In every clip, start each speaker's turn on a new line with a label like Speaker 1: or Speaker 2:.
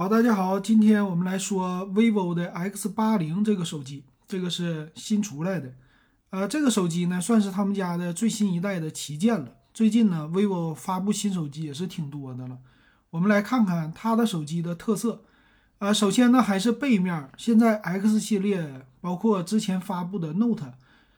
Speaker 1: 好，大家好，今天我们来说 vivo 的 X 八零这个手机，这个是新出来的，呃，这个手机呢算是他们家的最新一代的旗舰了。最近呢，vivo 发布新手机也是挺多的了。我们来看看它的手机的特色，呃，首先呢还是背面，现在 X 系列包括之前发布的 Note，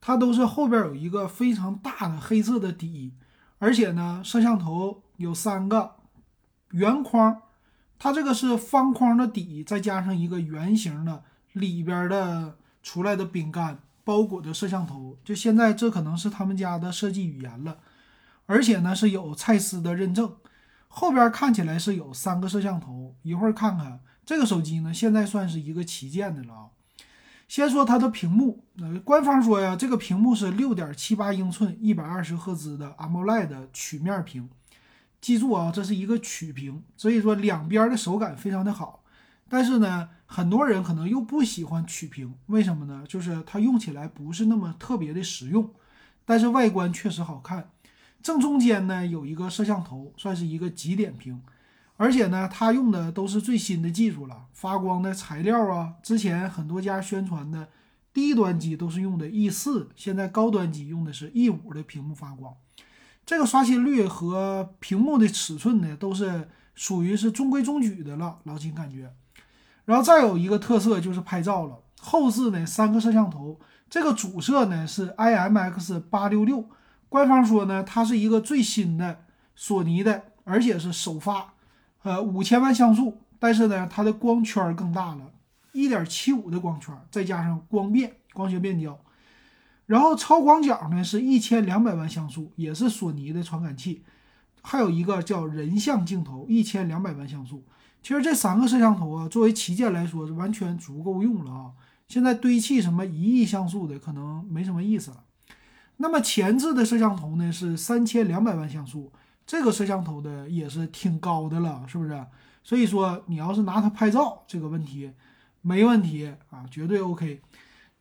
Speaker 1: 它都是后边有一个非常大的黑色的底，而且呢，摄像头有三个圆框。它这个是方框的底，再加上一个圆形的里边的出来的饼干包裹的摄像头，就现在这可能是他们家的设计语言了。而且呢是有蔡司的认证，后边看起来是有三个摄像头。一会儿看看这个手机呢，现在算是一个旗舰的了啊。先说它的屏幕，呃，官方说呀，这个屏幕是六点七八英寸，一百二十赫兹的 AMOLED 曲面屏。记住啊，这是一个曲屏，所以说两边的手感非常的好。但是呢，很多人可能又不喜欢曲屏，为什么呢？就是它用起来不是那么特别的实用，但是外观确实好看。正中间呢有一个摄像头，算是一个极点屏，而且呢，它用的都是最新的技术了，发光的材料啊，之前很多家宣传的低端机都是用的 E 四，现在高端机用的是 E 五的屏幕发光。这个刷新率和屏幕的尺寸呢，都是属于是中规中矩的了，老金感觉。然后再有一个特色就是拍照了，后置呢三个摄像头，这个主摄呢是 IMX 八六六，官方说呢它是一个最新的索尼的，而且是首发，呃五千万像素，但是呢它的光圈更大了，一点七五的光圈，再加上光变光学变焦。然后超广角呢是一千两百万像素，也是索尼的传感器，还有一个叫人像镜头，一千两百万像素。其实这三个摄像头啊，作为旗舰来说是完全足够用了啊。现在堆砌什么一亿像素的可能没什么意思了。那么前置的摄像头呢是三千两百万像素，这个摄像头的也是挺高的了，是不是？所以说你要是拿它拍照，这个问题没问题啊，绝对 OK。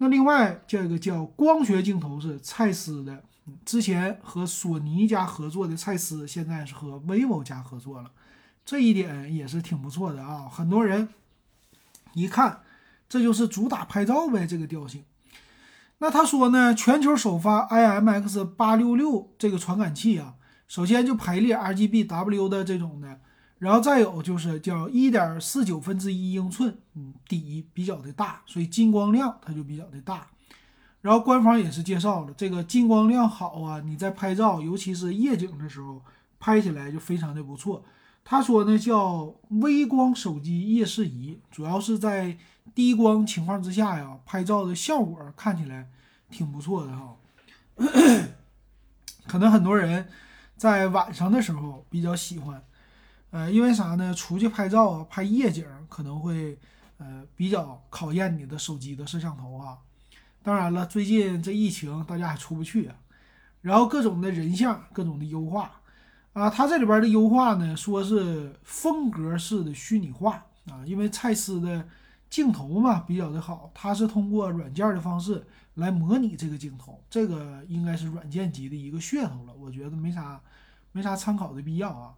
Speaker 1: 那另外这个叫光学镜头是蔡司的，之前和索尼家合作的蔡司，现在是和 vivo 家合作了，这一点也是挺不错的啊。很多人一看，这就是主打拍照呗，这个调性。那他说呢，全球首发 IMX 八六六这个传感器啊，首先就排列 RGBW 的这种的。然后再有就是叫一点四九分之一英寸，嗯，底比较的大，所以进光量它就比较的大。然后官方也是介绍了，这个进光量好啊，你在拍照，尤其是夜景的时候，拍起来就非常的不错。他说呢，叫微光手机夜视仪，主要是在低光情况之下呀，拍照的效果看起来挺不错的哈。可能很多人在晚上的时候比较喜欢。呃，因为啥呢？出去拍照啊，拍夜景可能会，呃，比较考验你的手机的摄像头啊。当然了，最近这疫情，大家还出不去啊。然后各种的人像，各种的优化啊，它这里边的优化呢，说是风格式的虚拟化啊，因为蔡司的镜头嘛比较的好，它是通过软件的方式来模拟这个镜头，这个应该是软件级的一个噱头了，我觉得没啥没啥参考的必要啊。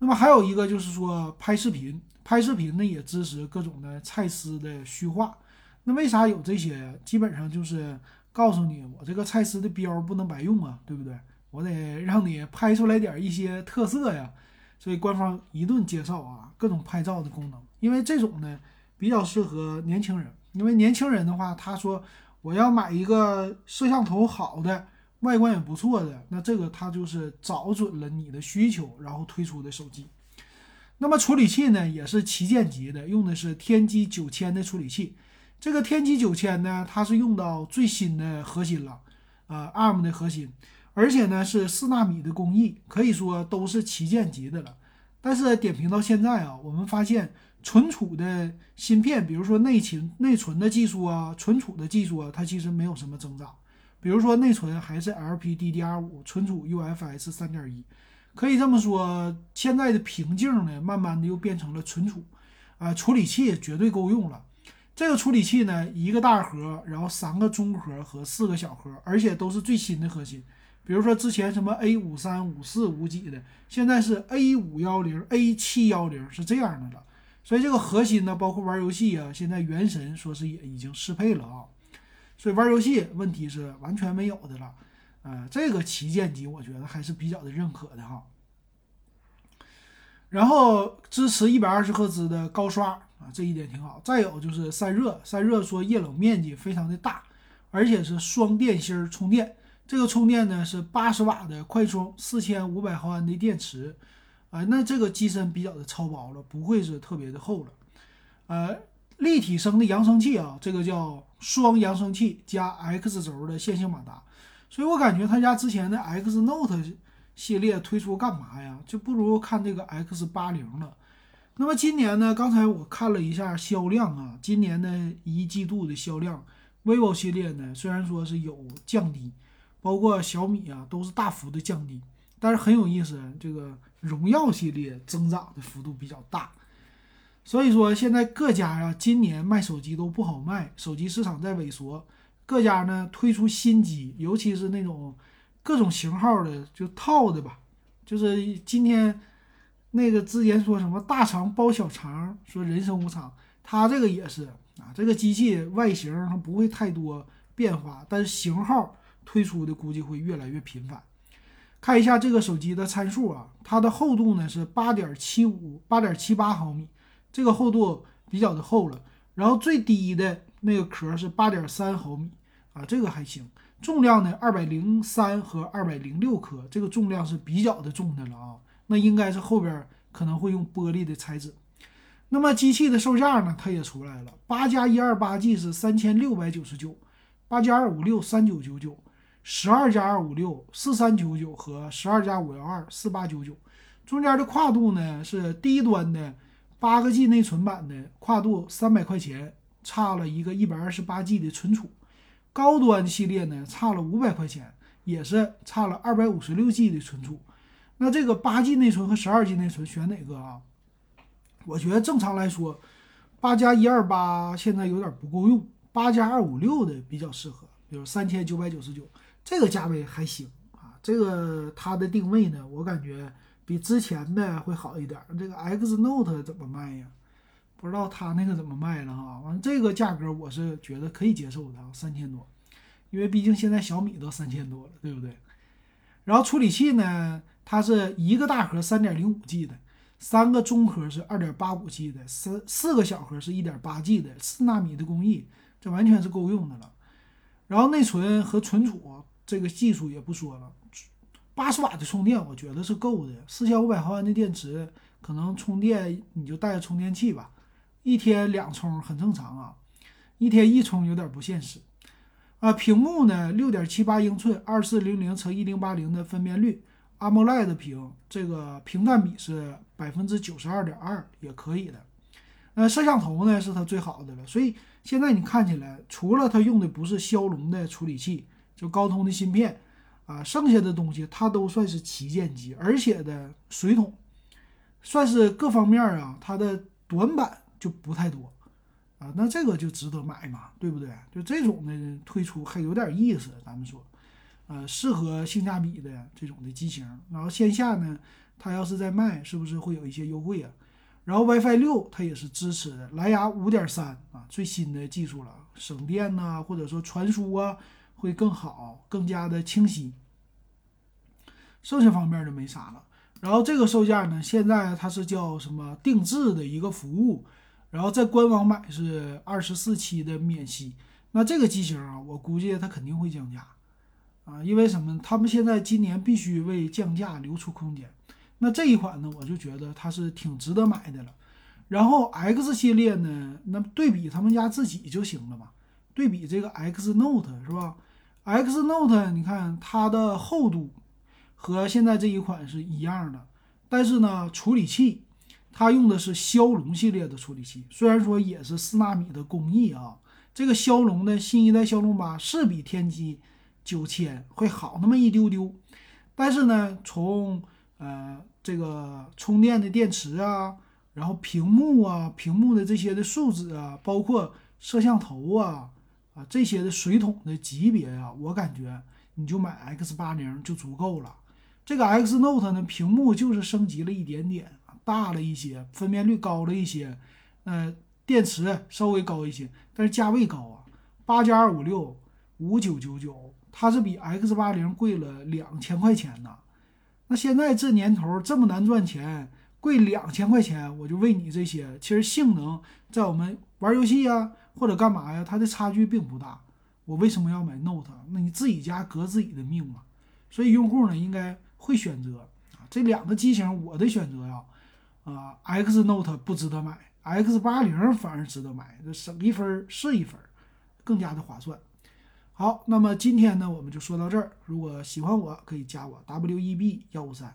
Speaker 1: 那么还有一个就是说拍视频，拍视频呢也支持各种的蔡司的虚化。那为啥有这些？基本上就是告诉你，我这个蔡司的标不能白用啊，对不对？我得让你拍出来点一些特色呀。所以官方一顿介绍啊，各种拍照的功能。因为这种呢比较适合年轻人，因为年轻人的话，他说我要买一个摄像头好的。外观也不错的，那这个它就是找准了你的需求，然后推出的手机。那么处理器呢，也是旗舰级的，用的是天玑九千的处理器。这个天玑九千呢，它是用到最新的核心了，呃，ARM 的核心，而且呢是四纳米的工艺，可以说都是旗舰级的了。但是点评到现在啊，我们发现存储的芯片，比如说内存、内存的技术啊，存储的技术啊，它其实没有什么增长。比如说内存还是 LPDDR5，存储 UFS 三点一，可以这么说，现在的瓶颈呢，慢慢的又变成了存储，啊，处理器绝对够用了。这个处理器呢，一个大核，然后三个中核和四个小核，而且都是最新的核心。比如说之前什么 A 五三、五四、五几的，现在是 A 五幺零、A 七幺零是这样的了。所以这个核心呢，包括玩游戏啊，现在原神说是也已经适配了啊，所以玩游戏问题是完全没有的了。呃，这个旗舰机我觉得还是比较的认可的哈。然后支持一百二十赫兹的高刷啊，这一点挺好。再有就是散热，散热说液冷面积非常的大，而且是双电芯充电。这个充电呢是八十瓦的快充，四千五百毫安的电池。啊，那这个机身比较的超薄了，不会是特别的厚了。呃，立体声的扬声器啊，这个叫双扬声器加 X 轴的线性马达，所以我感觉他家之前的 X Note 系列推出干嘛呀？就不如看这个 X 八零了。那么今年呢？刚才我看了一下销量啊，今年的一季度的销量，vivo 系列呢虽然说是有降低，包括小米啊都是大幅的降低，但是很有意思，这个。荣耀系列增长的幅度比较大，所以说现在各家呀，今年卖手机都不好卖，手机市场在萎缩。各家呢推出新机，尤其是那种各种型号的，就套的吧。就是今天那个之前说什么大肠包小肠，说人生无常，它这个也是啊。这个机器外形它不会太多变化，但是型号推出的估计会越来越频繁。看一下这个手机的参数啊，它的厚度呢是八点七五、八点七八毫米，这个厚度比较的厚了。然后最低的那个壳是八点三毫米啊，这个还行。重量呢二百零三和二百零六克，这个重量是比较的重的了啊。那应该是后边可能会用玻璃的材质。那么机器的售价呢，它也出来了，八加一二八 G 是三千六百九十九，八加二五六三九九九。十二加二五六四三九九和十二加五幺二四八九九，中间的跨度呢是低端的八个 G 内存版的跨度三百块钱，差了一个一百二十八 G 的存储；高端系列呢差了五百块钱，也是差了二百五十六 G 的存储。那这个八 G 内存和十二 G 内存选哪个啊？我觉得正常来说，八加一二八现在有点不够用，八加二五六的比较适合，比如三千九百九十九。这个价位还行啊，这个它的定位呢，我感觉比之前的会好一点。这个 X Note 怎么卖呀？不知道它那个怎么卖了啊。完这个价格我是觉得可以接受的啊，三千多，因为毕竟现在小米都三千多了，对不对？然后处理器呢，它是一个大核三点零五 G 的，三个中核是二点八五 G 的，四四个小核是一点八 G 的，四纳米的工艺，这完全是够用的了。然后内存和存储。这个技术也不说了，八十瓦的充电我觉得是够的，四千五百毫安的电池，可能充电你就带着充电器吧，一天两充很正常啊，一天一充有点不现实啊。屏幕呢，六点七八英寸，二四零零乘一零八零的分辨率，AMOLED 屏，这个屏占比是百分之九十二点二，也可以的。呃，摄像头呢是它最好的了，所以现在你看起来，除了它用的不是骁龙的处理器。就高通的芯片，啊，剩下的东西它都算是旗舰机，而且的水桶，算是各方面啊，它的短板就不太多，啊，那这个就值得买嘛，对不对？就这种的推出还有点意思，咱们说，呃，适合性价比的这种的机型，然后线下呢，它要是在卖，是不是会有一些优惠啊？然后 WiFi 六它也是支持的，蓝牙五点三啊，最新的技术了，省电呐，或者说传输啊。会更好，更加的清晰。剩下方面就没啥了。然后这个售价呢，现在它是叫什么定制的一个服务，然后在官网买是二十四期的免息。那这个机型啊，我估计它肯定会降价啊，因为什么？他们现在今年必须为降价留出空间。那这一款呢，我就觉得它是挺值得买的了。然后 X 系列呢，那对比他们家自己就行了嘛，对比这个 X Note 是吧？X Note，你看它的厚度和现在这一款是一样的，但是呢，处理器它用的是骁龙系列的处理器，虽然说也是四纳米的工艺啊，这个骁龙的新一代骁龙八是比天玑九千会好那么一丢丢，但是呢，从呃这个充电的电池啊，然后屏幕啊，屏幕的这些的素质啊，包括摄像头啊。啊，这些的水桶的级别呀，我感觉你就买 X 八零就足够了。这个 X Note 呢，屏幕就是升级了一点点，大了一些，分辨率高了一些，呃，电池稍微高一些，但是价位高啊，八加二五六五九九九，它是比 X 八零贵了两千块钱呢。那现在这年头这么难赚钱，贵两千块钱，我就为你这些，其实性能在我们玩游戏呀或者干嘛呀，它的差距并不大。我为什么要买 Note？那你自己家革自己的命嘛。所以用户呢应该会选择啊，这两个机型我的选择呀，啊，X Note 不值得买，X 八零反而值得买，这省一分是一分，更加的划算。好，那么今天呢我们就说到这儿。如果喜欢我，可以加我 W E B 幺五三。